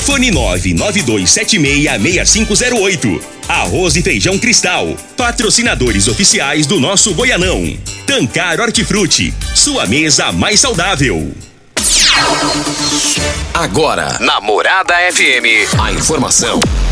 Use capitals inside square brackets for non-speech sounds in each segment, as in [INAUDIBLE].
Fone 992766508. Arroz e Feijão Cristal. Patrocinadores oficiais do nosso Goianão. Tancar Hortifruti. Sua mesa mais saudável. Agora, Namorada FM, a informação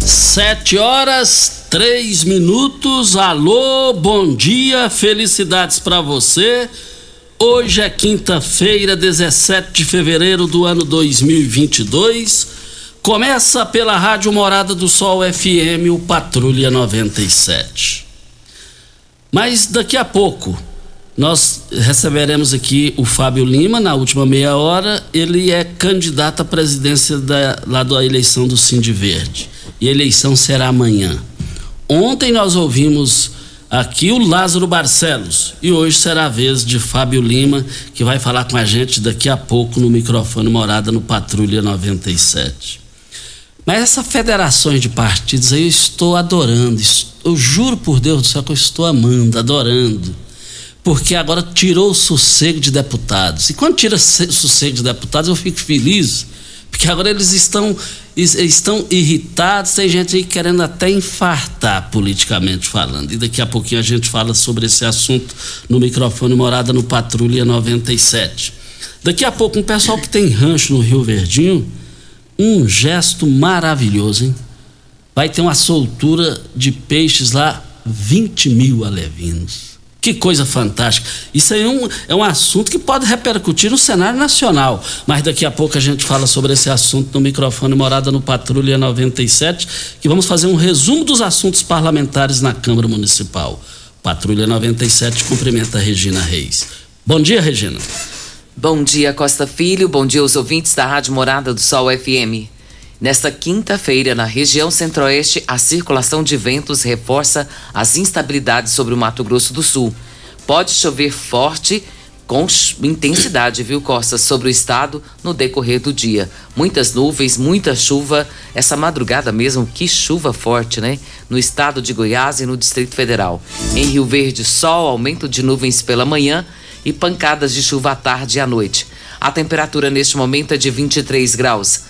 Sete horas, três minutos. Alô, bom dia, felicidades para você. Hoje é quinta-feira, 17 de fevereiro do ano 2022. Começa pela Rádio Morada do Sol FM, o Patrulha 97. Mas daqui a pouco nós receberemos aqui o Fábio Lima na última meia hora. Ele é candidato à presidência da, lá da eleição do Cindy Verde e a eleição será amanhã. Ontem nós ouvimos aqui o Lázaro Barcelos e hoje será a vez de Fábio Lima, que vai falar com a gente daqui a pouco no microfone Morada no Patrulha 97. Mas essa federações de partidos aí eu estou adorando, eu juro por Deus do céu que eu estou amando, adorando. Porque agora tirou o sossego de deputados. E quando tira o sossego de deputados, eu fico feliz, porque agora eles estão estão irritados, tem gente aí querendo até infartar politicamente falando. E daqui a pouquinho a gente fala sobre esse assunto no microfone Morada no Patrulha 97. Daqui a pouco, um pessoal que tem rancho no Rio Verdinho, um gesto maravilhoso, hein? Vai ter uma soltura de peixes lá, 20 mil alevinos. Que coisa fantástica. Isso aí é um, é um assunto que pode repercutir no cenário nacional. Mas daqui a pouco a gente fala sobre esse assunto no microfone Morada no Patrulha 97, que vamos fazer um resumo dos assuntos parlamentares na Câmara Municipal. Patrulha 97 cumprimenta a Regina Reis. Bom dia, Regina. Bom dia, Costa Filho. Bom dia aos ouvintes da Rádio Morada do Sol FM. Nesta quinta-feira, na região centro-oeste, a circulação de ventos reforça as instabilidades sobre o Mato Grosso do Sul. Pode chover forte com intensidade, viu, Costa, sobre o estado no decorrer do dia. Muitas nuvens, muita chuva, essa madrugada mesmo, que chuva forte, né? No estado de Goiás e no Distrito Federal. Em Rio Verde, sol, aumento de nuvens pela manhã e pancadas de chuva à tarde e à noite. A temperatura neste momento é de 23 graus.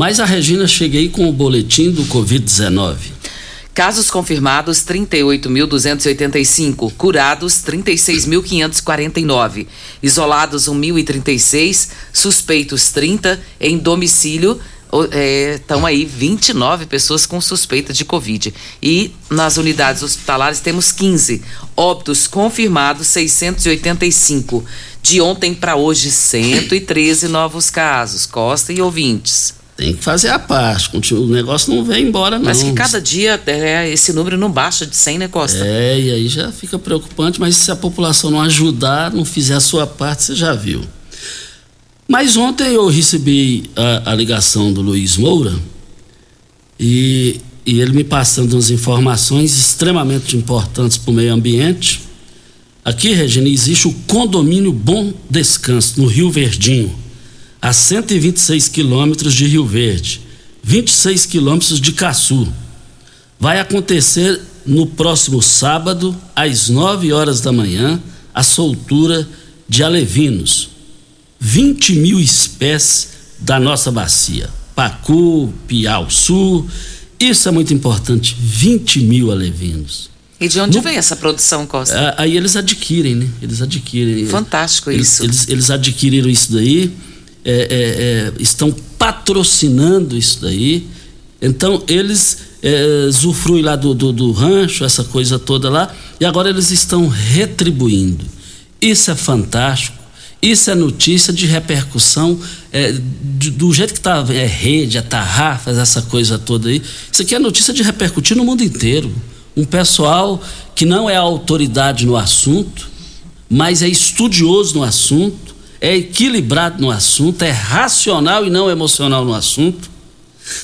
Mas a Regina cheguei com o boletim do Covid-19. Casos confirmados 38.285, curados 36.549, isolados 1.036, suspeitos 30, em domicílio estão é, aí 29 pessoas com suspeita de Covid. E nas unidades hospitalares temos 15. Óbitos confirmados 685. De ontem para hoje, 113 novos casos. Costa e ouvintes. Tem que fazer a parte. O negócio não vem embora, não. Mas que cada dia é, esse número não baixa de 100, né, Costa? É, e aí já fica preocupante, mas se a população não ajudar, não fizer a sua parte, você já viu. Mas ontem eu recebi a, a ligação do Luiz Moura e, e ele me passando umas informações extremamente importantes para o meio ambiente. Aqui, Regina, existe o condomínio Bom Descanso, no Rio Verdinho, a 126 quilômetros de Rio Verde, 26 quilômetros de Caçu. Vai acontecer no próximo sábado, às 9 horas da manhã, a soltura de alevinos. 20 mil espécies da nossa bacia. Pacu, Piauçu, isso é muito importante, 20 mil alevinos. E de onde no, vem essa produção, Costa? É, aí eles adquirem, né? Eles adquirem. Fantástico eles, isso. Eles, eles adquiriram isso daí, é, é, é, estão patrocinando isso daí. Então eles é, usufruem lá do, do, do rancho, essa coisa toda lá, e agora eles estão retribuindo. Isso é fantástico. Isso é notícia de repercussão é, do, do, jeito que está é, rede, a tarrafas, essa coisa toda aí. Isso aqui é notícia de repercutir no mundo inteiro. Um pessoal que não é autoridade no assunto, mas é estudioso no assunto, é equilibrado no assunto, é racional e não emocional no assunto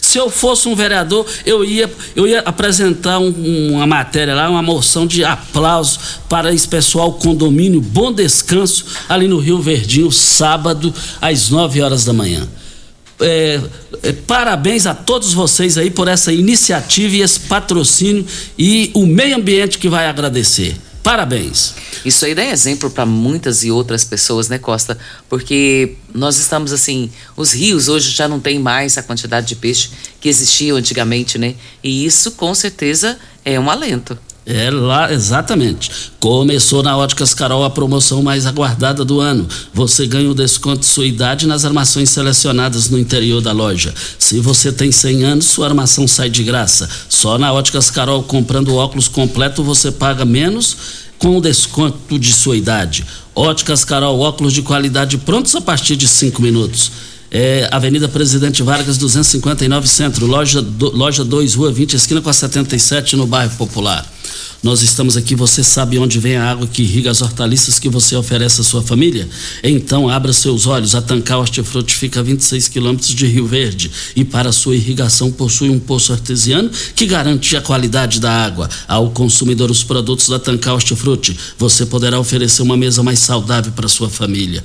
se eu fosse um vereador, eu ia, eu ia apresentar um, uma matéria lá, uma moção de aplauso para esse pessoal condomínio Bom Descanso, ali no Rio Verdinho, sábado, às 9 horas da manhã. É, é, parabéns a todos vocês aí por essa iniciativa e esse patrocínio e o meio ambiente que vai agradecer. Parabéns. Isso aí dá exemplo para muitas e outras pessoas, né, Costa? Porque nós estamos assim, os rios hoje já não tem mais a quantidade de peixe que existia antigamente, né? E isso com certeza é um alento. É lá, exatamente. Começou na Óticas Carol a promoção mais aguardada do ano. Você ganha o desconto de sua idade nas armações selecionadas no interior da loja. Se você tem 100 anos, sua armação sai de graça. Só na Óticas Carol, comprando óculos completo, você paga menos com o desconto de sua idade. Óticas Carol, óculos de qualidade prontos a partir de 5 minutos. É, Avenida Presidente Vargas, 259 Centro, loja 2, loja Rua 20, esquina com a 77, no bairro Popular. Nós estamos aqui, você sabe onde vem a água que irriga as hortaliças que você oferece à sua família? Então abra seus olhos, a Tancar Hortifruti fica a 26 quilômetros de Rio Verde e para sua irrigação possui um poço artesiano que garante a qualidade da água. Ao consumidor os produtos da Tancar Hortifruti, você poderá oferecer uma mesa mais saudável para sua família.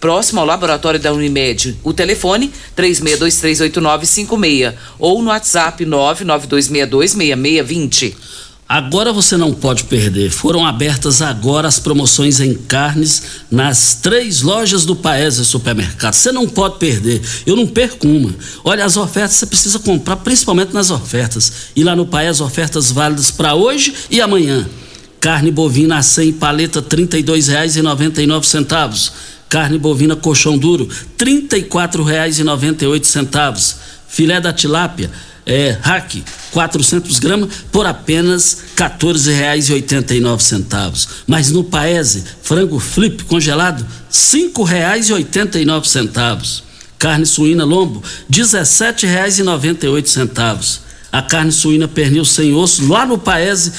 próximo ao laboratório da Unimed. O telefone 36238956 ou no WhatsApp 992626620. Agora você não pode perder. Foram abertas agora as promoções em carnes nas três lojas do Paese Supermercado. Você não pode perder. Eu não perco uma. Olha, as ofertas você precisa comprar, principalmente nas ofertas. E lá no Paese, ofertas válidas para hoje e amanhã. Carne bovina a 100 paleta R$ 32,99 Carne bovina colchão duro, R$ 34,98. Filé da tilápia, é, hack, 400 gramas, por apenas R$ 14,89. Mas no Paese, frango flip congelado, R$ 5,89. Carne suína lombo, R$ 17,98. A carne suína pernil sem osso, lá no Paese,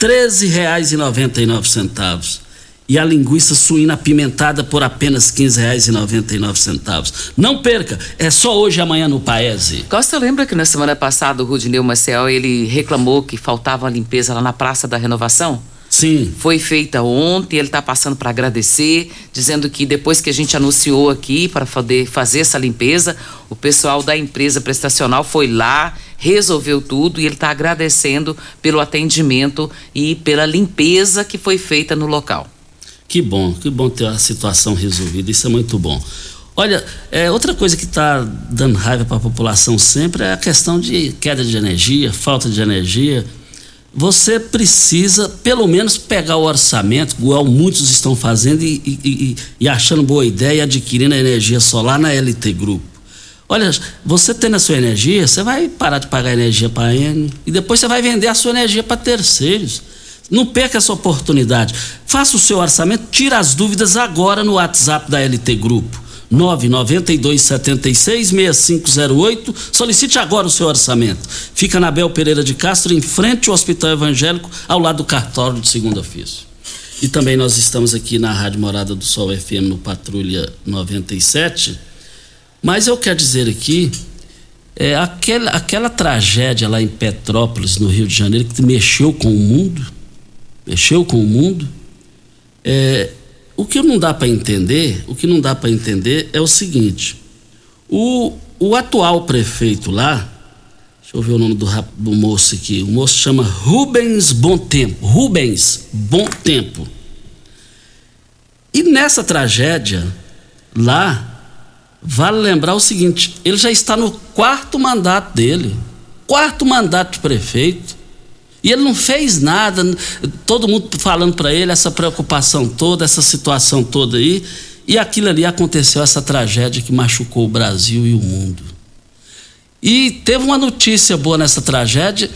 R$ 13,99 e a linguiça suína apimentada por apenas R$ 15,99. Não perca, é só hoje e amanhã no Paese. Costa lembra que na semana passada o Rudineu Marcel ele reclamou que faltava a limpeza lá na Praça da Renovação? Sim. Foi feita ontem, ele está passando para agradecer, dizendo que depois que a gente anunciou aqui para poder fazer essa limpeza, o pessoal da empresa prestacional foi lá, resolveu tudo e ele está agradecendo pelo atendimento e pela limpeza que foi feita no local. Que bom, que bom ter a situação resolvida, isso é muito bom. Olha, é, outra coisa que está dando raiva para a população sempre é a questão de queda de energia, falta de energia. Você precisa, pelo menos, pegar o orçamento, igual muitos estão fazendo, e, e, e achando boa ideia, adquirindo a energia solar na LT Grupo. Olha, você tendo a sua energia, você vai parar de pagar energia para a N e depois você vai vender a sua energia para terceiros. Não perca essa oportunidade. Faça o seu orçamento, tira as dúvidas agora no WhatsApp da LT Grupo. 992766508. Solicite agora o seu orçamento. Fica na Bel Pereira de Castro, em frente ao Hospital Evangélico, ao lado do cartório de segundo ofício. E também nós estamos aqui na Rádio Morada do Sol FM no Patrulha 97. Mas eu quero dizer aqui, é, aquela, aquela tragédia lá em Petrópolis, no Rio de Janeiro, que mexeu com o mundo, mexeu com o mundo, é, o que não dá para entender, o que não dá para entender é o seguinte: o, o atual prefeito lá, deixa eu ver o nome do, do moço aqui, o moço chama Rubens Bom Tempo, Rubens Bom Tempo. E nessa tragédia lá, vale lembrar o seguinte: ele já está no quarto mandato dele, quarto mandato de prefeito. E ele não fez nada, todo mundo falando para ele essa preocupação toda, essa situação toda aí. E aquilo ali aconteceu, essa tragédia que machucou o Brasil e o mundo. E teve uma notícia boa nessa tragédia: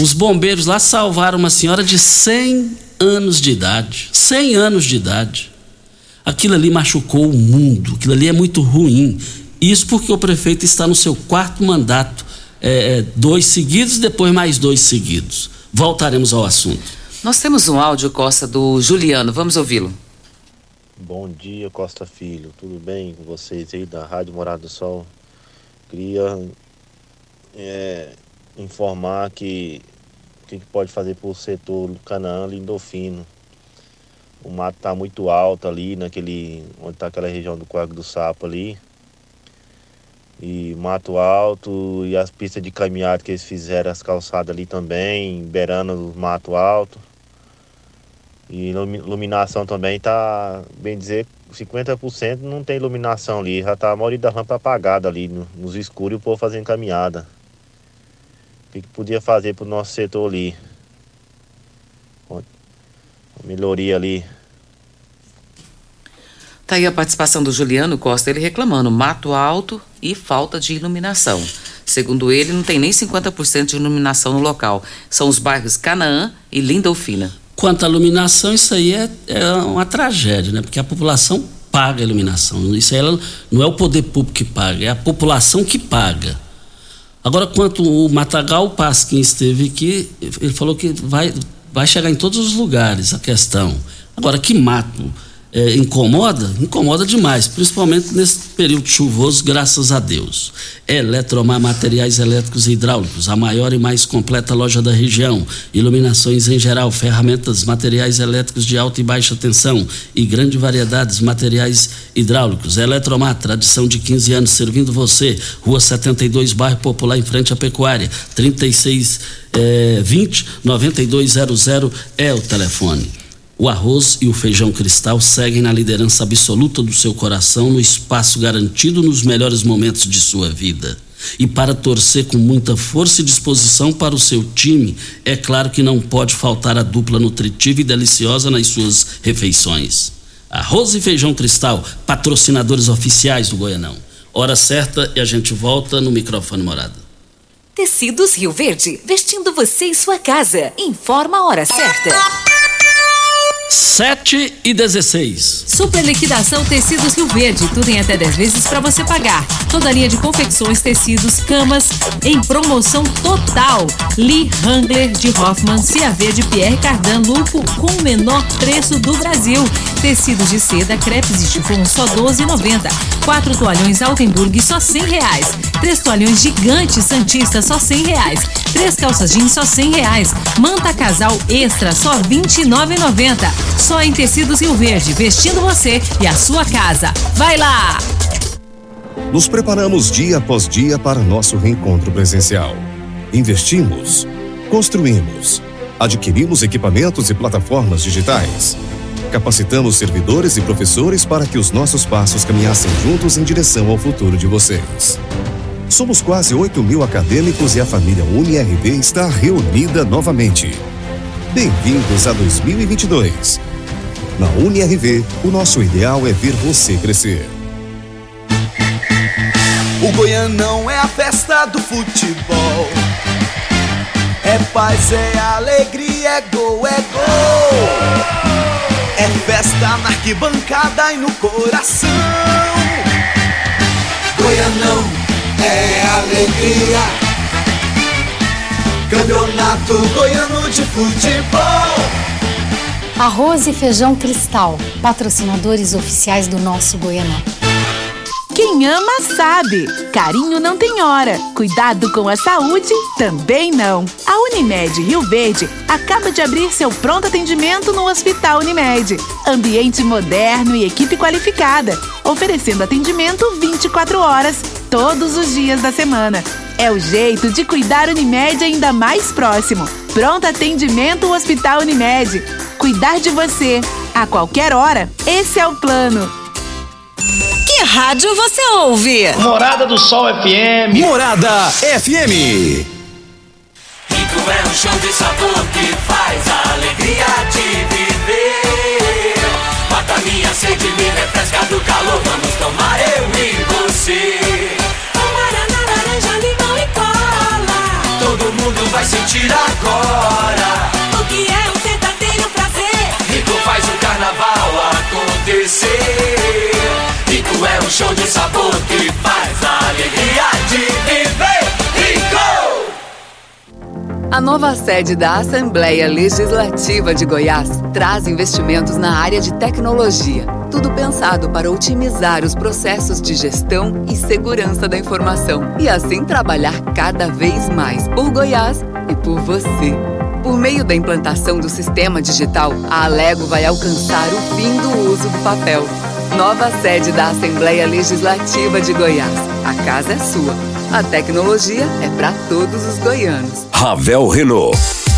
os bombeiros lá salvaram uma senhora de 100 anos de idade. 100 anos de idade. Aquilo ali machucou o mundo, aquilo ali é muito ruim. Isso porque o prefeito está no seu quarto mandato, é, é dois seguidos, depois mais dois seguidos. Voltaremos ao assunto. Nós temos um áudio, Costa, do Juliano. Vamos ouvi-lo. Bom dia, Costa Filho. Tudo bem com vocês aí da Rádio Morada do Sol? Queria é, informar que o que, que pode fazer para o setor do Canaã Lindofino. O mato está muito alto ali, naquele, onde está aquela região do Quargo do Sapo ali e Mato Alto e as pistas de caminhada que eles fizeram, as calçadas ali também, beirando o Mato Alto. E iluminação também tá, bem dizer, 50% não tem iluminação ali, já tá a maioria da rampa apagada ali, no, nos escuros e o povo fazendo caminhada. O que, que podia fazer pro nosso setor ali? Melhoria ali. Tá aí a participação do Juliano Costa, ele reclamando mato alto e falta de iluminação. Segundo ele, não tem nem 50% de iluminação no local. São os bairros Canaã e Lindolfina. Quanto à iluminação, isso aí é, é uma tragédia, né? Porque a população paga a iluminação. Isso aí não é o poder público que paga, é a população que paga. Agora, quanto o Matagal Pasquim esteve aqui, ele falou que vai, vai chegar em todos os lugares a questão. Agora, que mato é, incomoda? Incomoda demais, principalmente nesse período chuvoso, graças a Deus. Eletromar Materiais Elétricos e Hidráulicos, a maior e mais completa loja da região. Iluminações em geral, ferramentas, materiais elétricos de alta e baixa tensão e grande variedade de materiais hidráulicos. Eletromar, tradição de 15 anos servindo você. Rua 72, bairro Popular, em frente à Pecuária. 36 é, 20 9200 é o telefone. O arroz e o feijão cristal seguem na liderança absoluta do seu coração, no espaço garantido nos melhores momentos de sua vida. E para torcer com muita força e disposição para o seu time, é claro que não pode faltar a dupla nutritiva e deliciosa nas suas refeições. Arroz e feijão cristal, patrocinadores oficiais do Goianão. Hora certa e a gente volta no microfone morada. Tecidos Rio Verde, vestindo você e sua casa. Informa a hora certa. 7 e 16. Super liquidação Tecidos Rio Verde. Tudo em até 10 vezes para você pagar. Toda linha de confecções, tecidos, camas em promoção total. Lee Hangler de Hoffman, CAV de Pierre Cardan Lupo com o menor preço do Brasil. Tecidos de seda, crepes e chifão só 12,90. Quatro toalhões Altenburg só 100 reais. Três toalhões gigantes Santista só 100 reais. Três calças jeans só 100 reais. Manta casal extra só 29,90. Só em Tecidos Rio Verde, vestindo você e a sua casa. Vai lá! Nos preparamos dia após dia para nosso reencontro presencial. Investimos, construímos, adquirimos equipamentos e plataformas digitais capacitamos servidores e professores para que os nossos passos caminhassem juntos em direção ao futuro de vocês. Somos quase 8 mil acadêmicos e a família UniRV está reunida novamente. Bem-vindos a 2022. Na UniRV, o nosso ideal é ver você crescer. O Goianão é a festa do futebol. É paz, é alegria, é gol, é gol. É festa na arquibancada e no coração. Goianão é alegria. Campeonato Goiano de Futebol. Arroz e Feijão Cristal, patrocinadores oficiais do nosso Goianão. Quem ama sabe. Carinho não tem hora. Cuidado com a saúde também não. A Unimed Rio Verde acaba de abrir seu pronto atendimento no Hospital Unimed. Ambiente moderno e equipe qualificada, oferecendo atendimento 24 horas, todos os dias da semana. É o jeito de cuidar Unimed ainda mais próximo. Pronto atendimento Hospital Unimed. Cuidar de você a qualquer hora. Esse é o plano. Que rádio você ouve? Morada do Sol FM. Morada FM. Rico é um show de sabor que faz a alegria de viver. Mata minha sede, me refresca do calor. Vamos tomar eu e você. Vai sentir agora. O que é um verdadeiro prazer? Rico faz o carnaval acontecer. Rico é um show de sabor que faz a alegria de viver. A nova sede da Assembleia Legislativa de Goiás traz investimentos na área de tecnologia. Tudo pensado para otimizar os processos de gestão e segurança da informação e assim trabalhar cada vez mais por Goiás e por você. Por meio da implantação do sistema digital, a Alego vai alcançar o fim do uso do papel. Nova sede da Assembleia Legislativa de Goiás. A casa é sua. A tecnologia é para todos os goianos. Ravel Renault.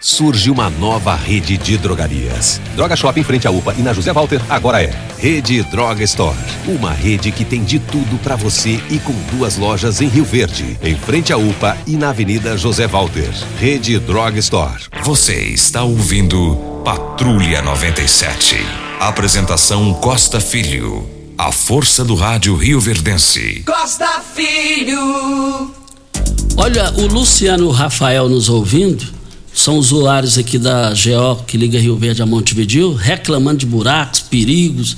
Surge uma nova rede de drogarias. Droga Shop em frente à UPA e na José Walter agora é Rede Droga Store. Uma rede que tem de tudo para você e com duas lojas em Rio Verde, em frente à UPA e na Avenida José Walter. Rede Droga Store. Você está ouvindo Patrulha 97. Apresentação Costa Filho. A força do rádio Rio Verdense. Costa Filho. Olha, o Luciano Rafael nos ouvindo são usuários aqui da GO que liga Rio Verde a Montevideo, reclamando de buracos, perigos.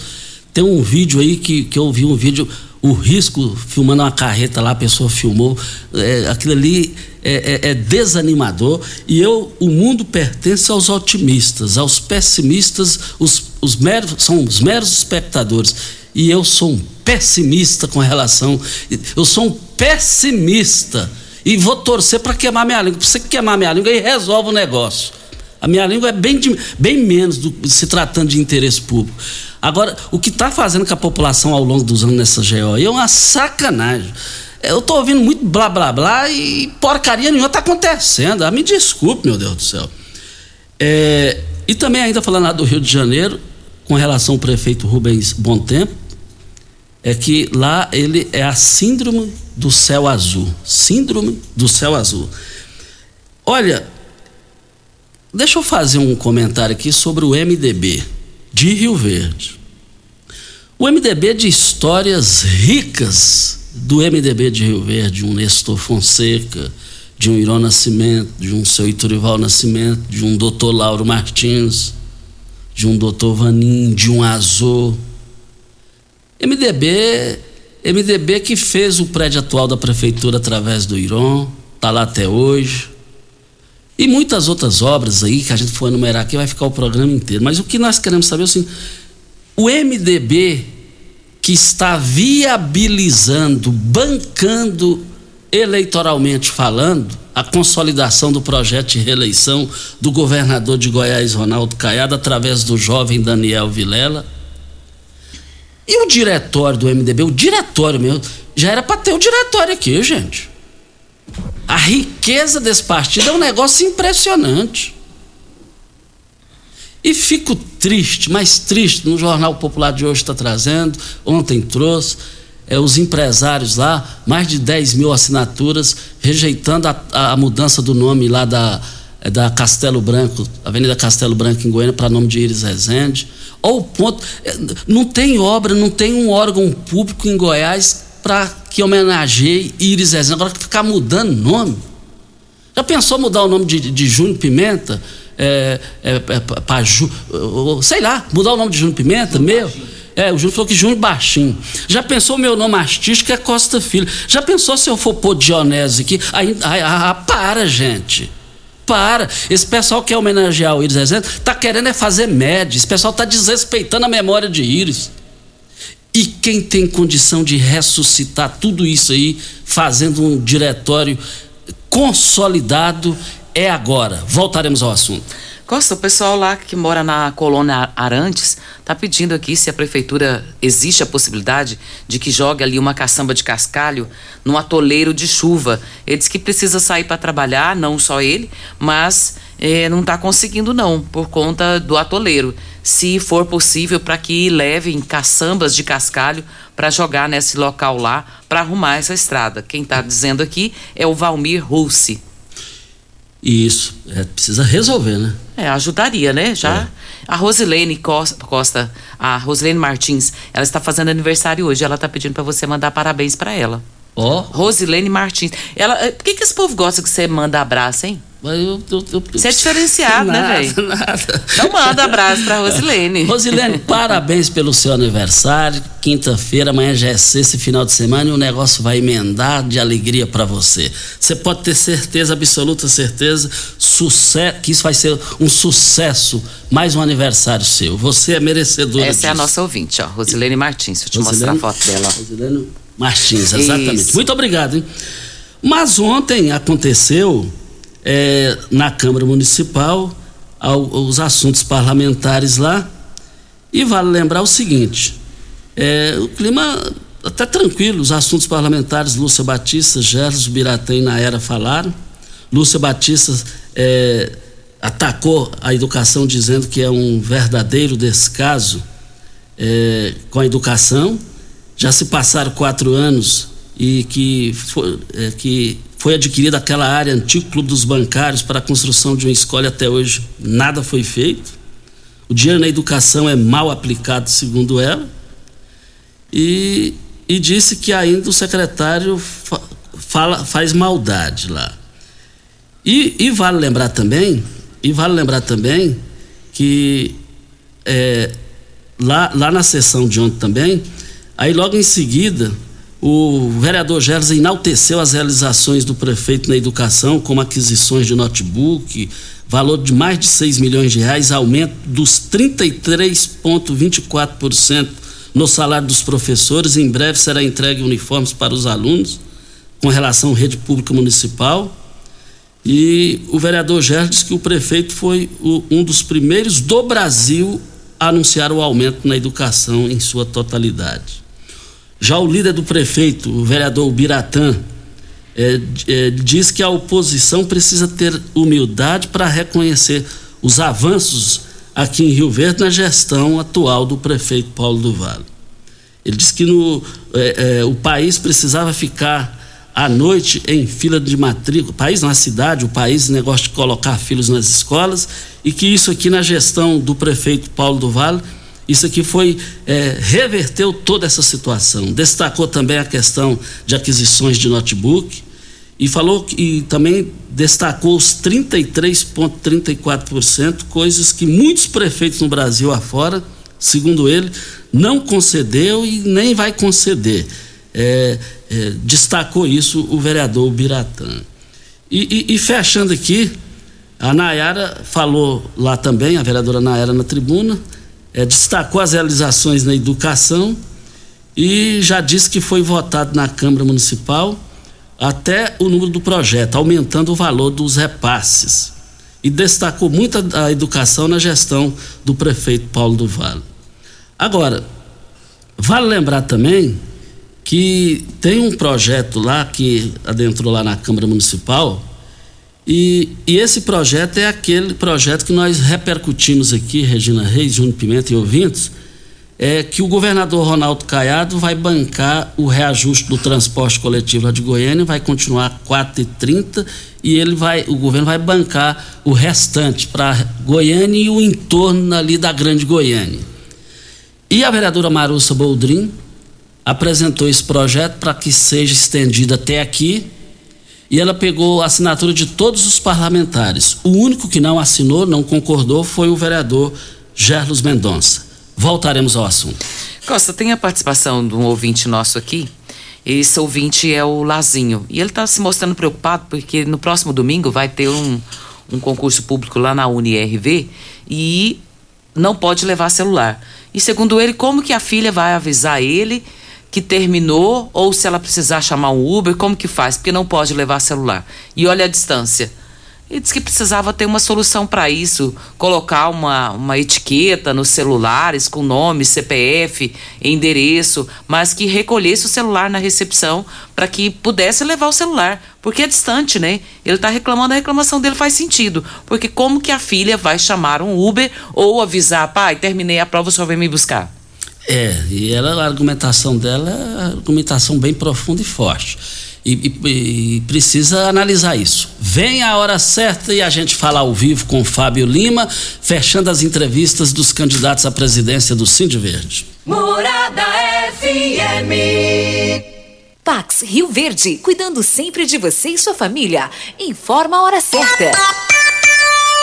Tem um vídeo aí que, que eu vi um vídeo, o risco filmando uma carreta lá, a pessoa filmou. É, aquilo ali é, é, é desanimador. E eu, o mundo pertence aos otimistas, aos pessimistas, os, os meros, são os meros espectadores. E eu sou um pessimista com relação. Eu sou um pessimista e vou torcer para queimar minha língua. Você queimar minha língua e resolve o negócio. A minha língua é bem, de, bem menos do, se tratando de interesse público. Agora, o que está fazendo com a população ao longo dos anos nessa GO é uma sacanagem. Eu estou ouvindo muito blá blá blá e porcaria nenhuma está acontecendo. Ah, me desculpe, meu Deus do céu. É, e também, ainda falando lá do Rio de Janeiro, com relação ao prefeito Rubens Bom Tempo, é que lá ele é a síndrome do céu azul. Síndrome do céu azul. Olha, deixa eu fazer um comentário aqui sobre o MDB de Rio Verde. O MDB de histórias ricas do MDB de Rio Verde, um Nestor Fonseca, de um Irão Nascimento, de um seu Iturival Nascimento, de um doutor Lauro Martins, de um doutor Vanim, de um Azor. MDB, MDB que fez o prédio atual da prefeitura através do Iron, está lá até hoje. E muitas outras obras aí que a gente for enumerar aqui vai ficar o programa inteiro. Mas o que nós queremos saber é assim, o MDB que está viabilizando, bancando eleitoralmente falando, a consolidação do projeto de reeleição do governador de Goiás, Ronaldo Caiado, através do jovem Daniel Vilela. E o diretório do MDB, o diretório mesmo, já era para ter o diretório aqui, gente. A riqueza desse partido é um negócio impressionante. E fico triste, mais triste, no Jornal Popular de hoje está trazendo, ontem trouxe, é, os empresários lá, mais de 10 mil assinaturas, rejeitando a, a mudança do nome lá da, é, da Castelo Branco, Avenida Castelo Branco em Goiânia, para nome de Iris Rezende. Ou ponto. É, não tem obra, não tem um órgão público em Goiás para que homenageie Iris Rezende. Agora ficar mudando nome. Já pensou mudar o nome de, de Júnior Pimenta? É, é, é, pra, Ju, sei lá, mudar o nome de Júnior Pimenta, meu? É, o Júnior falou que Júnior baixinho. Já pensou meu nome artístico é Costa Filho? Já pensou se eu for pôr Dionésio aqui? Aí, aí, aí, para, gente. Para. Esse pessoal que quer homenagear o Iris Rezende tá querendo é fazer média. Esse pessoal tá desrespeitando a memória de Iris. E quem tem condição de ressuscitar tudo isso aí, fazendo um diretório consolidado, é agora. Voltaremos ao assunto. Costa, o pessoal lá que mora na colônia Arantes está pedindo aqui se a prefeitura existe a possibilidade de que jogue ali uma caçamba de cascalho num atoleiro de chuva. Ele diz que precisa sair para trabalhar, não só ele, mas eh, não está conseguindo não, por conta do atoleiro. Se for possível, para que levem caçambas de cascalho para jogar nesse local lá, para arrumar essa estrada. Quem está dizendo aqui é o Valmir Russi. Isso, é, precisa resolver, né? É, ajudaria, né? Já. É. A Rosilene Costa, a Rosilene Martins, ela está fazendo aniversário hoje. Ela está pedindo para você mandar parabéns para ela. Ó. Oh. Rosilene Martins. Ela, eh, por que, que esse povo gosta que você manda abraço, hein? Eu, eu, eu, Você é diferenciado, né, nada, né, velho? Nada. Então manda abraço pra Rosilene. [LAUGHS] Rosilene, parabéns pelo seu aniversário. Quinta-feira, amanhã já é sexta final de semana e o negócio vai emendar de alegria para você. Você pode ter certeza, absoluta certeza, sucesso, que isso vai ser um sucesso. Mais um aniversário seu. Você é merecedora Essa disso. é a nossa ouvinte, ó. Rosilene Martins. Deixa eu te Rosilene, mostrar a foto dela. Rosilene Martins, exatamente. Isso. Muito obrigado, hein? Mas ontem aconteceu é, na Câmara Municipal ao, os assuntos parlamentares lá. E vale lembrar o seguinte: é, o clima até tranquilo, os assuntos parlamentares, Lúcia Batista, Gerson Biratã e Naera falaram. Lúcia Batista é, atacou a educação dizendo que é um verdadeiro descaso é, com a educação. Já se passaram quatro anos e que, foi, é, que foi adquirida aquela área antigo clube dos bancários para a construção de uma escola e até hoje nada foi feito. O dinheiro na educação é mal aplicado, segundo ela. E, e disse que ainda o secretário fa, fala, faz maldade lá. E, e, vale lembrar também, e vale lembrar também que é, lá, lá na sessão de ontem também, aí logo em seguida o vereador Geles enalteceu as realizações do prefeito na educação, como aquisições de notebook, valor de mais de 6 milhões de reais, aumento dos 33,24% no salário dos professores. Em breve será entregue uniformes para os alunos, com relação à rede pública municipal. E o vereador Geles disse que o prefeito foi o, um dos primeiros do Brasil a anunciar o aumento na educação em sua totalidade. Já o líder do prefeito, o vereador Biratã, é, é, diz que a oposição precisa ter humildade para reconhecer os avanços aqui em Rio Verde na gestão atual do prefeito Paulo do Vale. Ele diz que no, é, é o país precisava ficar à noite em fila de matrícula, país na cidade, o país negócio de colocar filhos nas escolas, e que isso aqui na gestão do prefeito Paulo do Vale isso aqui foi é, reverteu toda essa situação. Destacou também a questão de aquisições de notebook e falou e também destacou os 33,34%, coisas que muitos prefeitos no Brasil afora, segundo ele, não concedeu e nem vai conceder. É, é, destacou isso o vereador Biratã. E, e, e fechando aqui, a Nayara falou lá também, a vereadora Nayara na tribuna, é, destacou as realizações na educação e já disse que foi votado na Câmara Municipal até o número do projeto, aumentando o valor dos repasses. E destacou muito a, educação na gestão do prefeito Paulo do Vale. Agora, vale lembrar também que tem um projeto lá que adentrou lá na Câmara Municipal e, e, esse projeto é aquele projeto que nós repercutimos aqui, Regina Reis, Júnior Pimenta e ouvintes, é que o governador Ronaldo Caiado vai bancar o reajuste do transporte coletivo lá de Goiânia, vai continuar 4,30 e ele vai, o governo vai bancar o restante para Goiânia e o entorno ali da Grande Goiânia. E a vereadora Marussa Boldrin apresentou esse projeto para que seja estendido até aqui e ela pegou a assinatura de todos os parlamentares. O único que não assinou, não concordou, foi o vereador Gerlos Mendonça. Voltaremos ao assunto. Costa, tem a participação de um ouvinte nosso aqui. Esse ouvinte é o Lazinho. E ele está se mostrando preocupado porque no próximo domingo vai ter um, um concurso público lá na UniRV e não pode levar celular. E segundo ele, como que a filha vai avisar ele que terminou ou se ela precisar chamar um Uber, como que faz? Porque não pode levar celular. E olha a distância. Ele disse que precisava ter uma solução para isso, colocar uma, uma etiqueta nos celulares com nome, CPF, endereço, mas que recolhesse o celular na recepção para que pudesse levar o celular, porque é distante, né? Ele está reclamando, a reclamação dele faz sentido, porque como que a filha vai chamar um Uber ou avisar, pai, terminei a prova, senhor vem me buscar? É, e ela, a argumentação dela é argumentação bem profunda e forte. E, e, e, precisa analisar isso. Vem a hora certa e a gente fala ao vivo com o Fábio Lima, fechando as entrevistas dos candidatos à presidência do Cindy Verde. Morada FM. Pax Rio Verde, cuidando sempre de você e sua família. Informa a hora certa.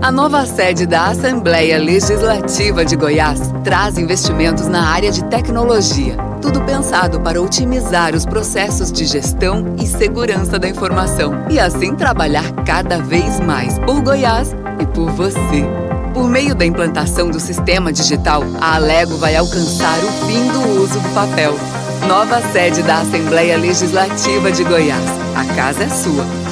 A nova sede da Assembleia Legislativa de Goiás traz investimentos na área de tecnologia. Tudo pensado para otimizar os processos de gestão e segurança da informação e assim trabalhar cada vez mais por Goiás e por você. Por meio da implantação do sistema digital, a Alego vai alcançar o fim do uso do papel. Nova sede da Assembleia Legislativa de Goiás. A casa é sua.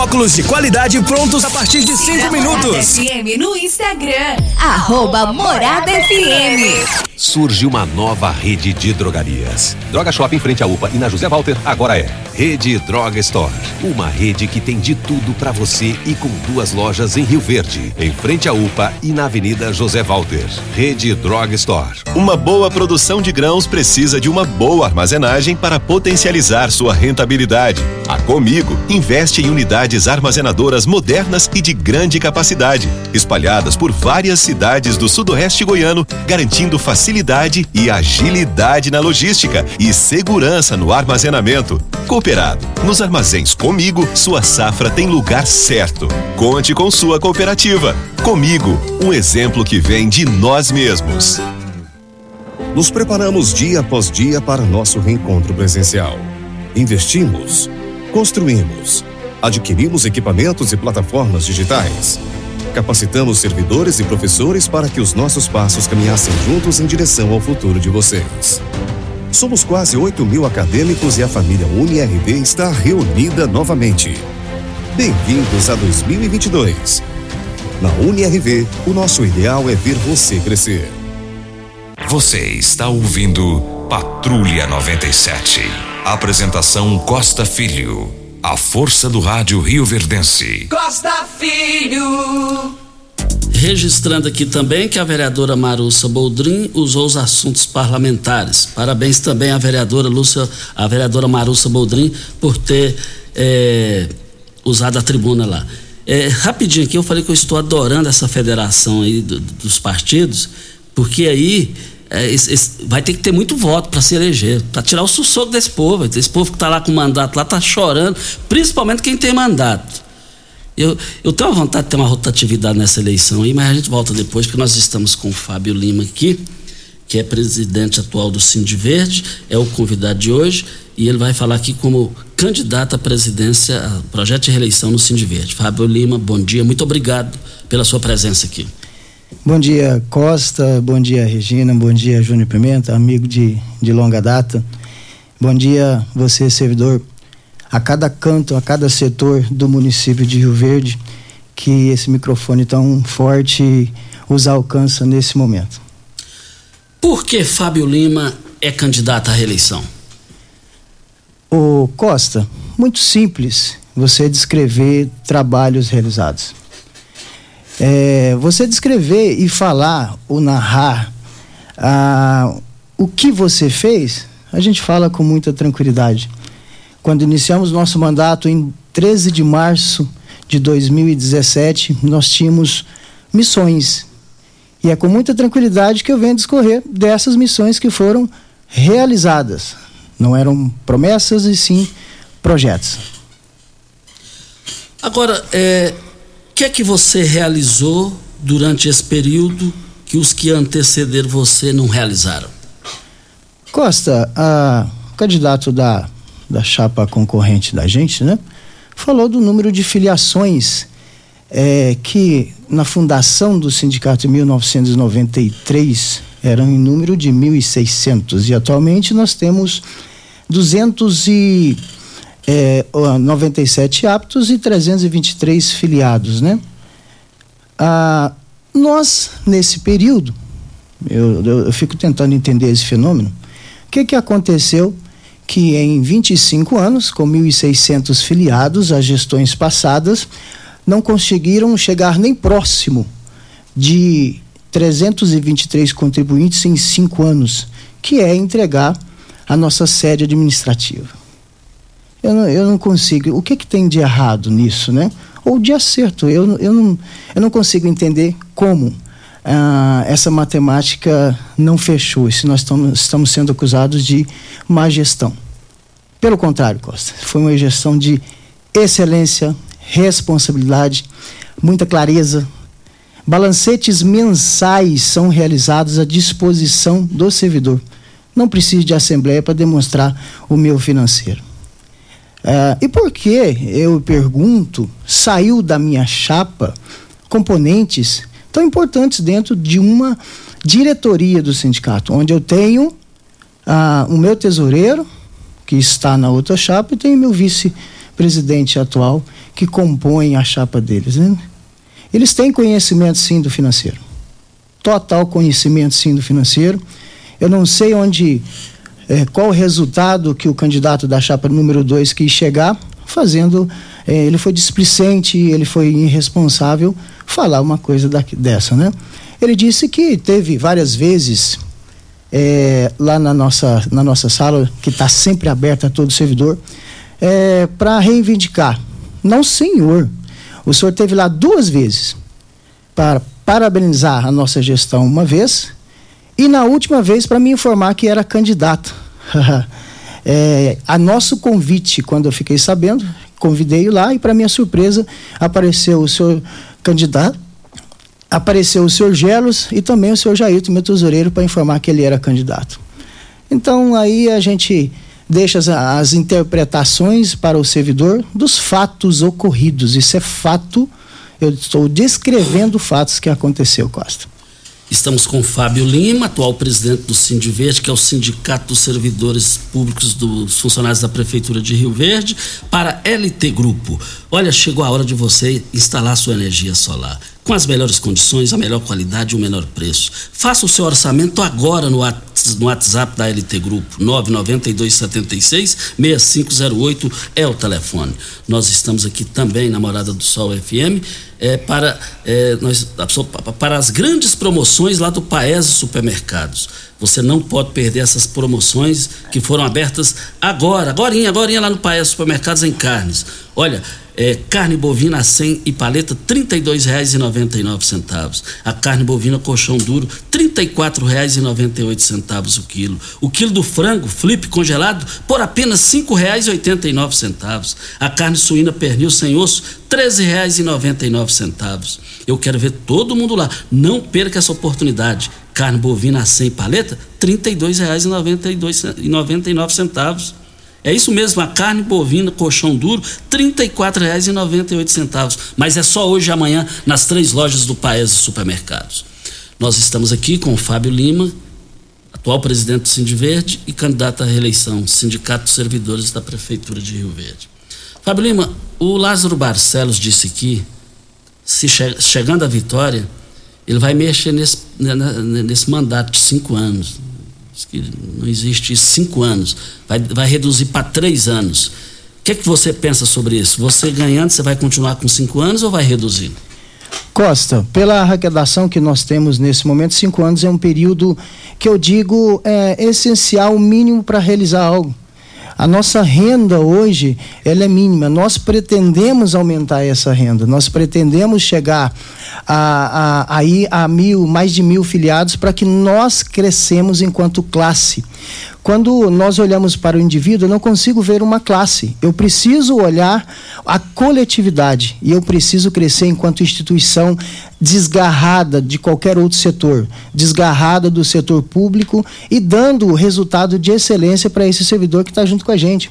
óculos de qualidade prontos a partir de 5 minutos. FM no Instagram. Arroba Morada FM. Surge uma nova rede de drogarias. Droga Shop em frente à UPA e na José Walter agora é Rede Droga Store. Uma rede que tem de tudo para você e com duas lojas em Rio Verde, em frente à UPA e na Avenida José Walter. Rede Droga Store. Uma boa produção de grãos precisa de uma boa armazenagem para potencializar sua rentabilidade. A Comigo investe em unidades armazenadoras modernas e de grande capacidade, espalhadas por várias cidades do sudoeste goiano, garantindo facilidade e agilidade na logística e segurança no armazenamento. Cooperado. Nos armazéns Comigo, sua safra tem lugar certo. Conte com sua cooperativa. Comigo, um exemplo que vem de nós mesmos. Nos preparamos dia após dia para nosso reencontro presencial. investimos, construímos, adquirimos equipamentos e plataformas digitais. Capacitamos servidores e professores para que os nossos passos caminhassem juntos em direção ao futuro de vocês. Somos quase 8 mil acadêmicos e a família UniRV está reunida novamente. Bem-vindos a 2022. Na UniRV, o nosso ideal é ver você crescer. Você está ouvindo Patrulha 97. Apresentação Costa Filho. A força do rádio Rio Verdense. Costa Filho. Registrando aqui também que a vereadora Marussa Boldrin usou os assuntos parlamentares. Parabéns também à vereadora Lúcia, a vereadora Marussa Boldrin por ter é, usado a tribuna lá. É, rapidinho aqui, eu falei que eu estou adorando essa federação aí do, dos partidos, porque aí é, esse, esse, vai ter que ter muito voto para se eleger, para tirar o sussoco desse povo. Esse povo que está lá com mandato lá está chorando, principalmente quem tem mandato. Eu, eu tenho a vontade de ter uma rotatividade nessa eleição aí, mas a gente volta depois, porque nós estamos com o Fábio Lima aqui, que é presidente atual do Cindy Verde, é o convidado de hoje, e ele vai falar aqui como candidato à presidência, projeto de reeleição no Cindy Verde. Fábio Lima, bom dia, muito obrigado pela sua presença aqui. Bom dia, Costa. Bom dia, Regina. Bom dia, Júnior Pimenta, amigo de, de longa data. Bom dia, você, servidor a cada canto, a cada setor do município de Rio Verde que esse microfone tão forte os alcança nesse momento. Por que Fábio Lima é candidato à reeleição? O Costa, muito simples você descrever trabalhos realizados. É, você descrever e falar ou narrar ah, o que você fez, a gente fala com muita tranquilidade. Quando iniciamos nosso mandato em 13 de março de 2017, nós tínhamos missões. E é com muita tranquilidade que eu venho discorrer dessas missões que foram realizadas. Não eram promessas e sim projetos. Agora, é, que é que você realizou durante esse período que os que antecederam você não realizaram? Costa, a, o candidato da da chapa concorrente da gente, né? Falou do número de filiações é, que na fundação do sindicato em 1993 eram em número de 1.600 e atualmente nós temos 297 é, aptos e 323 filiados, né? Ah, nós, nesse período, eu, eu, eu, fico tentando entender esse fenômeno, o que, que aconteceu que em 25 anos, com 1.600 filiados às gestões passadas, não conseguiram chegar nem próximo de 323 contribuintes em cinco anos, que é entregar a nossa sede administrativa. Eu não, eu não consigo. O que, que tem de errado nisso, né? Ou de acerto? Eu, eu, não, eu não consigo entender como ah, essa matemática não fechou, se nós estamos, estamos sendo acusados de má gestão. Pelo contrário, Costa, foi uma gestão de excelência, responsabilidade, muita clareza. Balancetes mensais são realizados à disposição do servidor. Não preciso de assembleia para demonstrar o meu financeiro. Ah, e por que, eu pergunto, saiu da minha chapa componentes tão importantes dentro de uma diretoria do sindicato, onde eu tenho ah, o meu tesoureiro, que está na outra chapa, e tenho meu vice-presidente atual, que compõe a chapa deles. Né? Eles têm conhecimento, sim, do financeiro. Total conhecimento, sim, do financeiro. Eu não sei onde, é, qual o resultado que o candidato da chapa número 2 quis chegar, fazendo. É, ele foi displicente, ele foi irresponsável falar uma coisa dessa, né? Ele disse que teve várias vezes é, lá na nossa, na nossa sala, que está sempre aberta a todo servidor, é, para reivindicar. Não, senhor. O senhor teve lá duas vezes para parabenizar a nossa gestão uma vez e na última vez para me informar que era candidato. [LAUGHS] é, a nosso convite, quando eu fiquei sabendo, convidei lá e para minha surpresa apareceu o senhor candidato, apareceu o senhor Gelos e também o senhor Jair, meu tesoureiro, para informar que ele era candidato. Então aí a gente deixa as, as interpretações para o servidor dos fatos ocorridos. Isso é fato. Eu estou descrevendo fatos que aconteceu, Costa. Estamos com Fábio Lima, atual presidente do Sindiverde, que é o Sindicato dos Servidores Públicos dos Funcionários da Prefeitura de Rio Verde, para LT Grupo. Olha, chegou a hora de você instalar sua energia solar. Com as melhores condições, a melhor qualidade e o menor preço. Faça o seu orçamento agora no WhatsApp da LT Grupo. 99276-6508 é o telefone. Nós estamos aqui também na Morada do Sol FM é, para, é, nós, para as grandes promoções lá do Paese Supermercados. Você não pode perder essas promoções que foram abertas agora, agora, agora lá no Paese Supermercados em carnes. Olha, é, carne bovina a 100 e paleta R$ 32,99. A carne bovina colchão duro R$ 34,98 o quilo. O quilo do frango flip congelado por apenas R$ 5,89. A carne suína pernil sem osso R$ 13,99. Eu quero ver todo mundo lá. Não perca essa oportunidade. Carne bovina a 100 paleta R$ 32,99. É isso mesmo, a carne bovina, colchão duro, R$ 34,98. Mas é só hoje e amanhã nas três lojas do Paes Supermercados. Nós estamos aqui com o Fábio Lima, atual presidente do Sindiverde e candidato à reeleição, Sindicato dos Servidores da Prefeitura de Rio Verde. Fábio Lima, o Lázaro Barcelos disse que, se che chegando à vitória, ele vai mexer nesse, nesse mandato de cinco anos que não existe cinco anos, vai, vai reduzir para três anos. O que, é que você pensa sobre isso? Você ganhando, você vai continuar com cinco anos ou vai reduzir? Costa, pela arrecadação que nós temos nesse momento, cinco anos é um período que eu digo é essencial, mínimo para realizar algo. A nossa renda hoje, ela é mínima. Nós pretendemos aumentar essa renda. Nós pretendemos chegar a, a, aí a mil, mais de mil filiados para que nós crescemos enquanto classe. Quando nós olhamos para o indivíduo, eu não consigo ver uma classe. Eu preciso olhar a coletividade e eu preciso crescer enquanto instituição desgarrada de qualquer outro setor, desgarrada do setor público e dando resultado de excelência para esse servidor que está junto com a gente.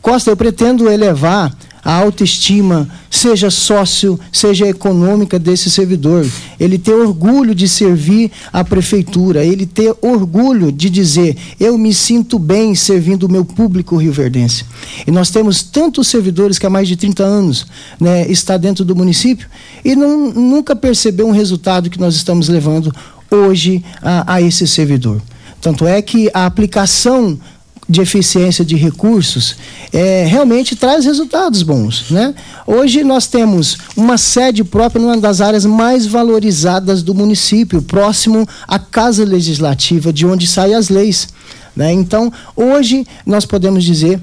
Costa, eu pretendo elevar a autoestima, seja sócio, seja econômica desse servidor. Ele ter orgulho de servir a prefeitura, ele ter orgulho de dizer: eu me sinto bem servindo o meu público rioverdense. E nós temos tantos servidores que há mais de 30 anos né, está dentro do município e não, nunca percebeu um resultado que nós estamos levando hoje a, a esse servidor. Tanto é que a aplicação de eficiência de recursos é, realmente traz resultados bons. Né? Hoje nós temos uma sede própria numa das áreas mais valorizadas do município, próximo à Casa Legislativa, de onde saem as leis. Né? Então, hoje nós podemos dizer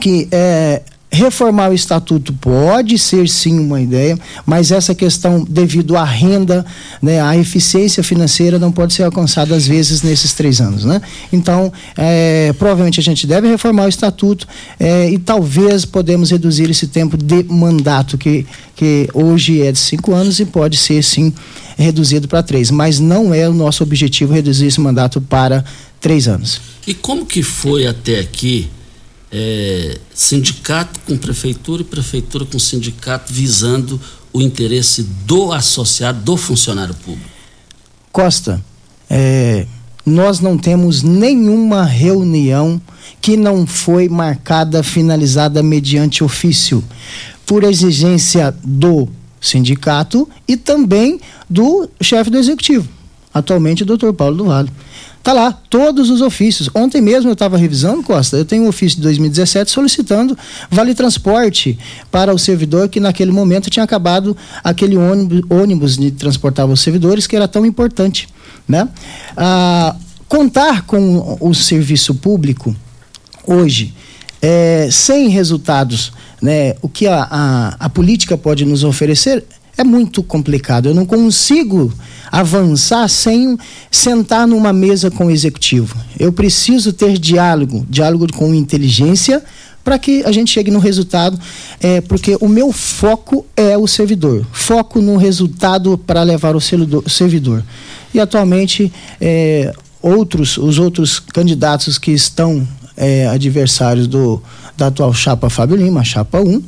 que é, Reformar o estatuto pode ser sim uma ideia, mas essa questão, devido à renda, né, à eficiência financeira, não pode ser alcançada às vezes nesses três anos. Né? Então, é, provavelmente a gente deve reformar o estatuto é, e talvez podemos reduzir esse tempo de mandato, que, que hoje é de cinco anos e pode ser sim reduzido para três. Mas não é o nosso objetivo reduzir esse mandato para três anos. E como que foi até aqui? É, sindicato com prefeitura e prefeitura com sindicato visando o interesse do associado, do funcionário público? Costa, é, nós não temos nenhuma reunião que não foi marcada, finalizada mediante ofício, por exigência do sindicato e também do chefe do executivo, atualmente o doutor Paulo do Vale. Tá lá, todos os ofícios. Ontem mesmo eu estava revisando, Costa, eu tenho um ofício de 2017 solicitando vale transporte para o servidor que naquele momento tinha acabado aquele ônibus, ônibus de transportar os servidores que era tão importante, né? Ah, contar com o serviço público hoje é, sem resultados, né? O que a, a, a política pode nos oferecer é muito complicado. Eu não consigo avançar sem sentar numa mesa com o executivo. Eu preciso ter diálogo, diálogo com inteligência, para que a gente chegue no resultado, é, porque o meu foco é o servidor, foco no resultado para levar o servidor. E atualmente, é, outros, os outros candidatos que estão é, adversários do, da atual chapa Fábio Lima, chapa 1,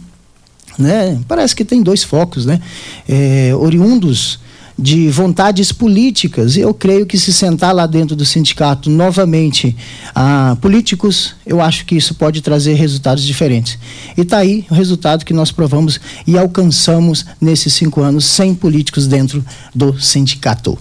né? Parece que tem dois focos, né? É, oriundos de vontades políticas. Eu creio que se sentar lá dentro do sindicato novamente a políticos, eu acho que isso pode trazer resultados diferentes. E está aí o resultado que nós provamos e alcançamos nesses cinco anos sem políticos dentro do sindicato.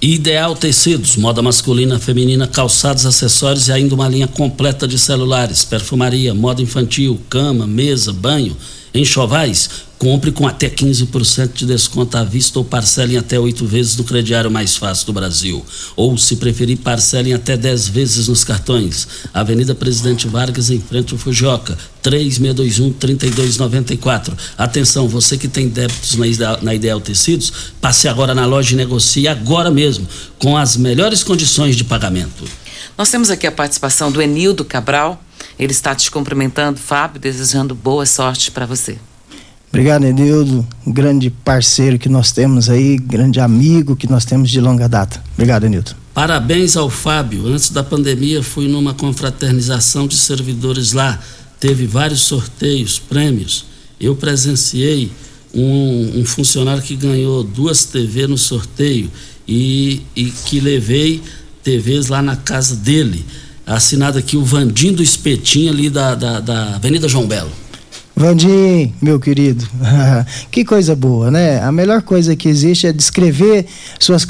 Ideal Tecidos, moda masculina, feminina, calçados, acessórios e ainda uma linha completa de celulares, perfumaria, moda infantil, cama, mesa, banho, enxovais Compre com até 15% de desconto à vista ou parcelem até oito vezes no crediário mais fácil do Brasil. Ou, se preferir, parcelem até 10 vezes nos cartões. Avenida Presidente Vargas, em frente ao Fujioka, 3621-3294. Atenção, você que tem débitos na Ideal, na Ideal Tecidos, passe agora na loja e negocie agora mesmo, com as melhores condições de pagamento. Nós temos aqui a participação do Enildo Cabral. Ele está te cumprimentando, Fábio, desejando boa sorte para você. Obrigado, Edildo, um grande parceiro que nós temos aí, grande amigo que nós temos de longa data. Obrigado, Enildo. Parabéns ao Fábio. Antes da pandemia, fui numa confraternização de servidores lá. Teve vários sorteios, prêmios. Eu presenciei um, um funcionário que ganhou duas TV no sorteio e, e que levei TVs lá na casa dele. Assinado aqui o Vandim do Espetinho, ali da, da, da Avenida João Belo. Vandim, meu querido, [LAUGHS] que coisa boa, né? A melhor coisa que existe é descrever suas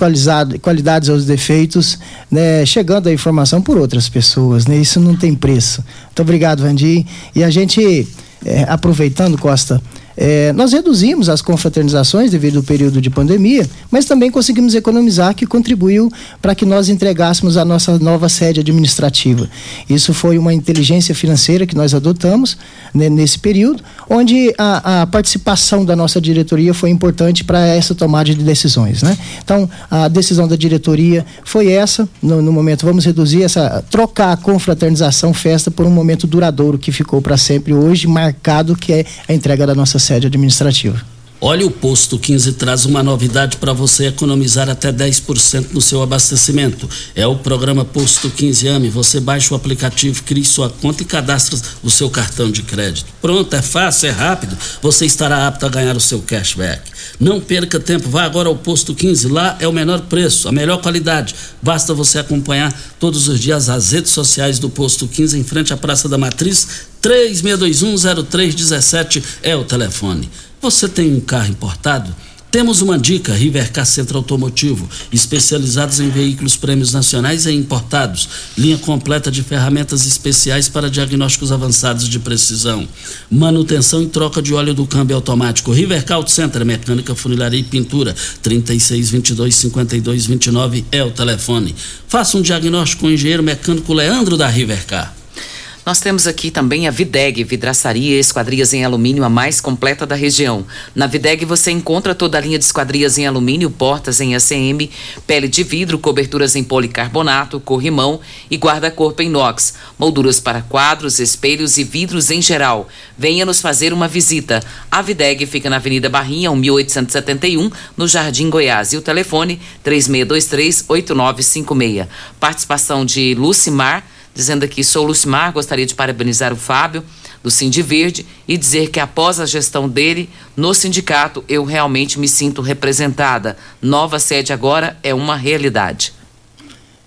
qualidades aos defeitos, né? Chegando a informação por outras pessoas, né? Isso não tem preço. Muito obrigado, Vandim. E a gente, é, aproveitando, Costa, é, nós reduzimos as confraternizações devido ao período de pandemia, mas também conseguimos economizar, que contribuiu para que nós entregássemos a nossa nova sede administrativa. Isso foi uma inteligência financeira que nós adotamos né, nesse período, onde a, a, participação da nossa diretoria foi importante para essa tomada de decisões. Né? Então, a decisão da diretoria foi essa, no, no momento, vamos reduzir essa, trocar a confraternização festa por um momento duradouro que ficou para sempre hoje, marcado, que é a entrega da nossa sede administrativa. Olha, o Posto 15 traz uma novidade para você economizar até 10% no seu abastecimento. É o programa Posto 15 AME. Você baixa o aplicativo, cria sua conta e cadastra o seu cartão de crédito. Pronto, é fácil, é rápido. Você estará apto a ganhar o seu cashback. Não perca tempo, vá agora ao Posto 15. Lá é o menor preço, a melhor qualidade. Basta você acompanhar todos os dias as redes sociais do Posto 15 em frente à Praça da Matriz. 36210317 é o telefone. Você tem um carro importado? Temos uma dica, Rivercar Centro Automotivo, especializados em veículos prêmios nacionais e importados, linha completa de ferramentas especiais para diagnósticos avançados de precisão, manutenção e troca de óleo do câmbio automático. Rivercar Auto Center, mecânica, funilaria e pintura, 3622 5229 é o telefone. Faça um diagnóstico com o engenheiro mecânico Leandro da Rivercar. Nós temos aqui também a Videg, vidraçaria e esquadrias em alumínio, a mais completa da região. Na Videg você encontra toda a linha de esquadrias em alumínio, portas em ACM, pele de vidro, coberturas em policarbonato, corrimão e guarda-corpo em inox, molduras para quadros, espelhos e vidros em geral. Venha nos fazer uma visita. A Videg fica na Avenida Barrinha, 1871, no Jardim Goiás. E o telefone 3623-8956. Participação de Lucimar dizendo aqui: sou Lucimar, gostaria de parabenizar o Fábio do Cindy Verde e dizer que após a gestão dele no sindicato, eu realmente me sinto representada. Nova sede agora é uma realidade.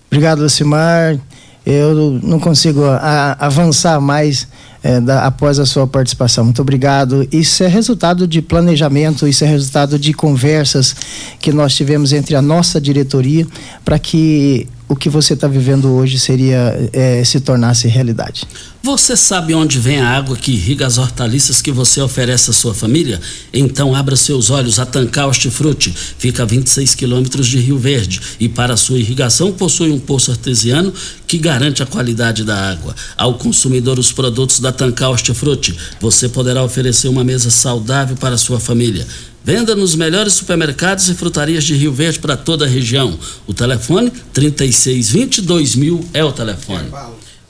Obrigado, Lucimar. Eu não consigo a, avançar mais é, da, após a sua participação. Muito obrigado. Isso é resultado de planejamento, isso é resultado de conversas que nós tivemos entre a nossa diretoria para que o que você está vivendo hoje seria é, se tornasse realidade. Você sabe onde vem a água que irriga as hortaliças que você oferece à sua família? Então abra seus olhos a Tancar Hortifruti. Fica a 26 quilômetros de Rio Verde e para sua irrigação possui um poço artesiano que garante a qualidade da água. Ao consumidor os produtos da Tancar Hortifruti, você poderá oferecer uma mesa saudável para a sua família. Venda nos melhores supermercados e frutarias de Rio Verde para toda a região. O telefone 3620 2000 é o telefone.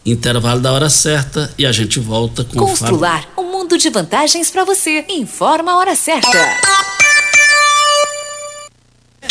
Intervalo da hora certa e a gente volta com Constrular um mundo de vantagens para você. Informa a hora certa.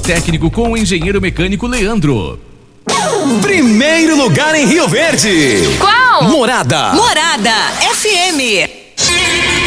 técnico com o engenheiro mecânico Leandro. Primeiro lugar em Rio Verde. Qual? Morada. Morada FM.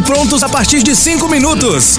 prontos a partir de 5 minutos.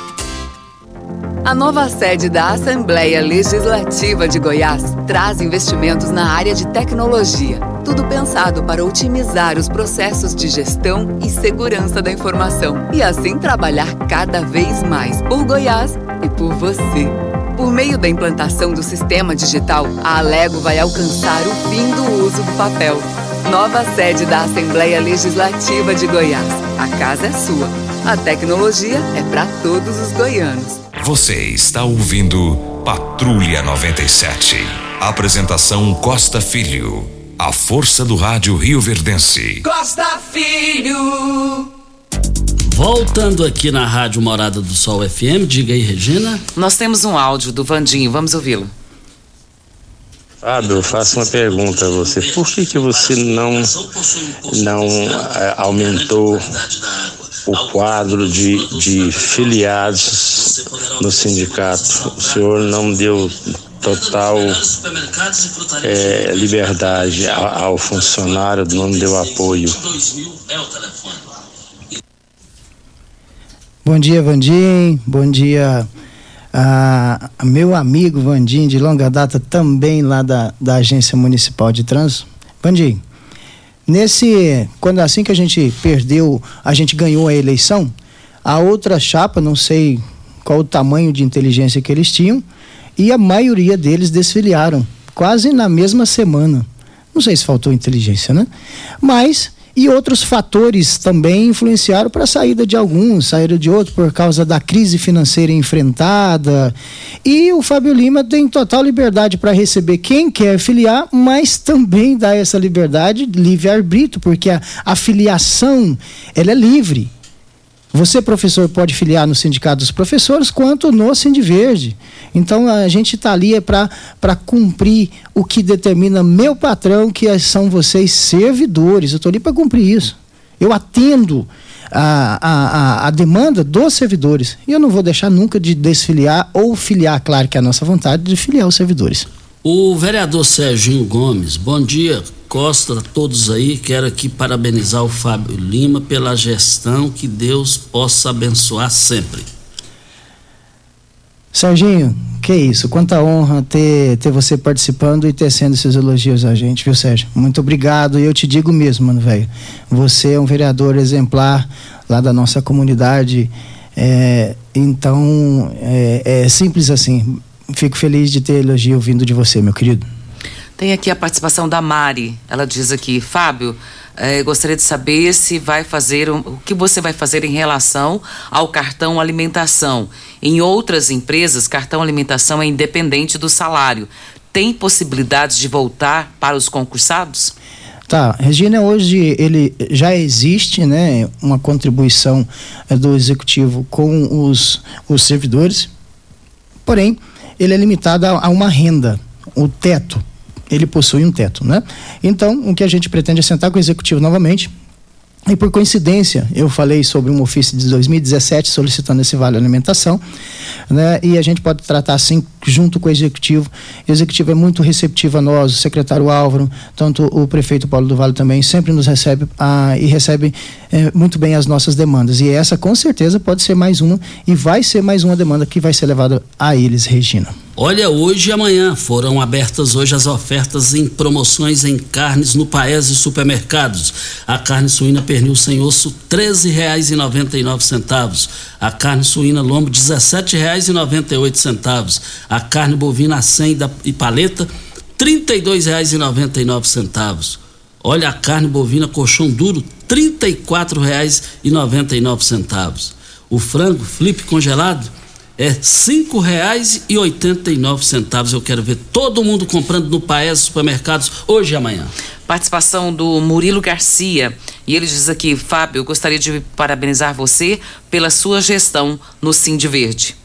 A nova sede da Assembleia Legislativa de Goiás traz investimentos na área de tecnologia. Tudo pensado para otimizar os processos de gestão e segurança da informação e assim trabalhar cada vez mais por Goiás e por você. Por meio da implantação do sistema digital, a Alego vai alcançar o fim do uso do papel. Nova sede da Assembleia Legislativa de Goiás. A casa é sua. A tecnologia é para todos os goianos. Você está ouvindo Patrulha 97. Apresentação Costa Filho. A força do rádio Rio Verdense. Costa Filho. Voltando aqui na Rádio Morada do Sol FM, diga aí, Regina. Nós temos um áudio do Vandinho, vamos ouvi-lo. Fábio, faço uma pergunta a você. Por que, que você não, não é, aumentou o quadro de, de filiados no sindicato? O senhor não deu total é, liberdade ao, funcionário, não deu apoio. Bom dia, Vandim. Bom dia, a, a meu amigo Vandim, de longa data, também lá da, da Agência Municipal de Trânsito. Vandim, nesse. Quando assim que a gente perdeu, a gente ganhou a eleição, a outra chapa, não sei qual o tamanho de inteligência que eles tinham, e a maioria deles desfiliaram, quase na mesma semana. Não sei se faltou inteligência, né? Mas E outros fatores também influenciaram para a saída de alguns, saída de outros por causa da crise financeira enfrentada. E o Fábio Lima tem total liberdade para receber quem quer filiar, mas também dá essa liberdade livre-arbítrio, porque a, a filiação ela é livre. Você, professor, pode filiar no Sindicato dos Professores quanto no Sindiverde. Então a gente está ali é para cumprir o que determina meu patrão, que são vocês servidores. Eu estou ali para cumprir isso. Eu atendo a, a, a, demanda dos servidores. E eu não vou deixar nunca de desfiliar ou filiar, claro que é a nossa vontade, de filiar os servidores. O vereador Serginho Gomes, bom dia. Costa, a todos aí, quero aqui parabenizar o Fábio Lima pela gestão, que Deus possa abençoar sempre. Serginho, que isso, quanta honra ter, ter você participando e tecendo esses elogios a gente, viu, Sérgio? Muito obrigado e eu te digo mesmo, mano, velho. Você é um vereador exemplar lá da nossa comunidade, é, então é, é simples assim. Fico feliz de ter elogio vindo de você, meu querido. Tem aqui a participação da Mari. Ela diz aqui, Fábio, eh, gostaria de saber se vai fazer o que você vai fazer em relação ao cartão alimentação. Em outras empresas, cartão alimentação é independente do salário. Tem possibilidades de voltar para os concursados? Tá, Regina, hoje ele já existe, né, uma contribuição eh, do executivo com os, os servidores, porém ele é limitado a, a uma renda, o teto ele possui um teto, né? Então, o que a gente pretende é sentar com o executivo novamente, e por coincidência, eu falei sobre um ofício de 2017 solicitando esse vale alimentação, né? E a gente pode tratar assim junto com o executivo. O executivo é muito receptivo a nós, o secretário Álvaro, tanto o prefeito Paulo do Vale também sempre nos recebe ah, e recebe eh, muito bem as nossas demandas. E essa com certeza pode ser mais uma e vai ser mais uma demanda que vai ser levada a eles, Regina. Olha, hoje e amanhã foram abertas hoje as ofertas em promoções em carnes no Paese Supermercados. A carne suína pernil sem osso R$ 13,99. A carne suína lombo R$ 17,98. A carne bovina a 100 da, e paleta R$ 32,99. Olha a carne bovina colchão duro R$ 34,99. O frango flip congelado é nove centavos. Eu quero ver todo mundo comprando no Paes Supermercados hoje e amanhã. Participação do Murilo Garcia e ele diz aqui, Fábio, gostaria de parabenizar você pela sua gestão no Cindy Verde.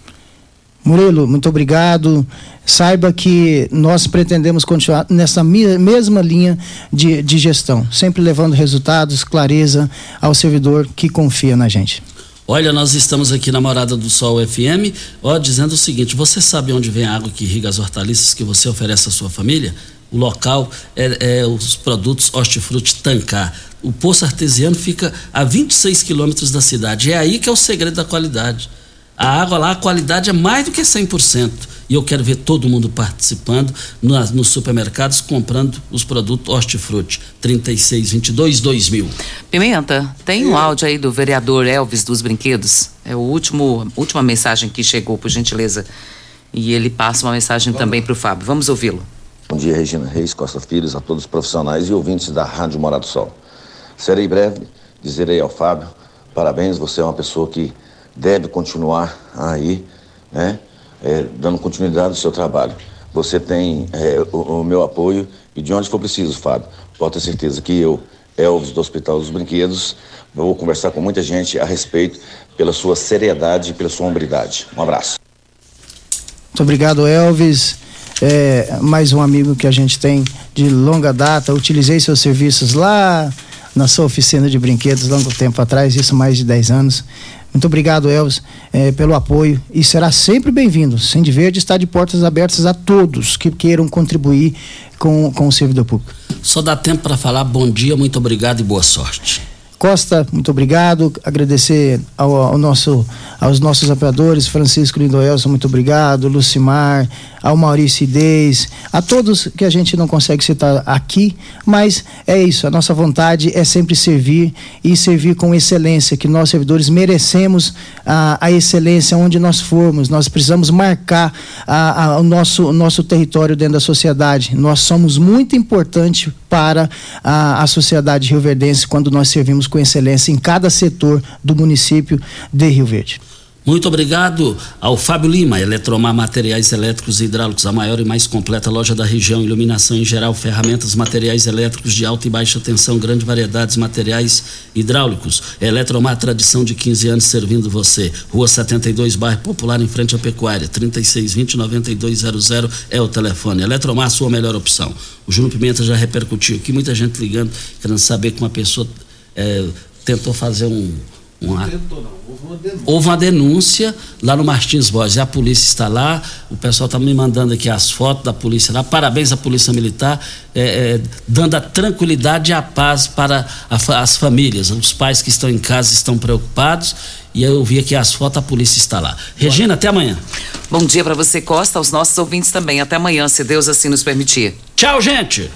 Murilo, muito obrigado. Saiba que nós pretendemos continuar nessa mesma linha de, de gestão, sempre levando resultados, clareza ao servidor que confia na gente. Olha, nós estamos aqui na Morada do Sol FM, ó, dizendo o seguinte: você sabe onde vem a água que irriga as hortaliças que você oferece à sua família? O local é, é os produtos Hortifruti Tancar. O poço artesiano fica a 26 quilômetros da cidade. É aí que é o segredo da qualidade. A água lá, a qualidade é mais do que 100%. E eu quero ver todo mundo participando nas, nos supermercados, comprando os produtos Hortifruti 3622-2000. Pimenta, tem um áudio aí do vereador Elvis dos Brinquedos. É o último, última mensagem que chegou, por gentileza. E ele passa uma mensagem Vamos. também para o Fábio. Vamos ouvi-lo. Bom dia, Regina Reis, Costa Filhos, a todos os profissionais e ouvintes da Rádio Morado do Sol. Serei breve, dizerei ao Fábio, parabéns, você é uma pessoa que deve continuar aí, né? É, dando continuidade ao seu trabalho. Você tem é, o, o, meu apoio e de onde for preciso, Fábio. Pode ter certeza que eu, Elvis do Hospital dos Brinquedos, vou conversar com muita gente a respeito pela sua seriedade e pela sua hombridade. Um abraço. Muito obrigado, Elvis. É, mais um amigo que a gente tem de longa data. Utilizei seus serviços lá na sua oficina de brinquedos longo tempo atrás, isso mais de 10 anos. Muito obrigado, Elvis, eh, pelo apoio e será sempre bem-vindo. Sende Verde está de portas abertas a todos que queiram contribuir com, com o servidor público. Só dá tempo para falar bom dia, muito obrigado e boa sorte. Costa, muito obrigado. Agradecer ao, ao nosso, aos nossos apoiadores, Francisco Lindoelson, muito obrigado, Lucimar, ao Maurício Idez, a todos que a gente não consegue citar aqui, mas é isso, a nossa vontade é sempre servir e servir com excelência, que nós servidores merecemos a, a excelência onde nós formos, nós precisamos marcar a, a, o, nosso, o nosso território dentro da sociedade, nós somos muito importantes para a, a sociedade rioverdense quando nós servimos com excelência em cada setor do município de Rio Verde. Muito obrigado ao Fábio Lima, Eletromar Materiais Elétricos e Hidráulicos, a maior e mais completa loja da região, iluminação em geral, ferramentas, materiais elétricos de alta e baixa tensão, grande variedade de materiais hidráulicos. Eletromar, tradição de 15 anos servindo você. Rua 72, bairro Popular, em frente à Pecuária, 3620-9200 é o telefone. Eletromar, sua melhor opção. O Júnior Pimenta já repercutiu aqui, muita gente ligando, querendo saber que uma pessoa é, tentou fazer um uma, houve uma denúncia lá no Martins Borges. A polícia está lá, o pessoal está me mandando aqui as fotos da polícia lá. Parabéns à Polícia Militar, é, é, dando a tranquilidade e a paz para a, as famílias. Os pais que estão em casa estão preocupados e eu vi aqui as fotos, a polícia está lá. Regina, até amanhã. Bom dia para você, Costa, aos nossos ouvintes também. Até amanhã, se Deus assim nos permitir. Tchau, gente!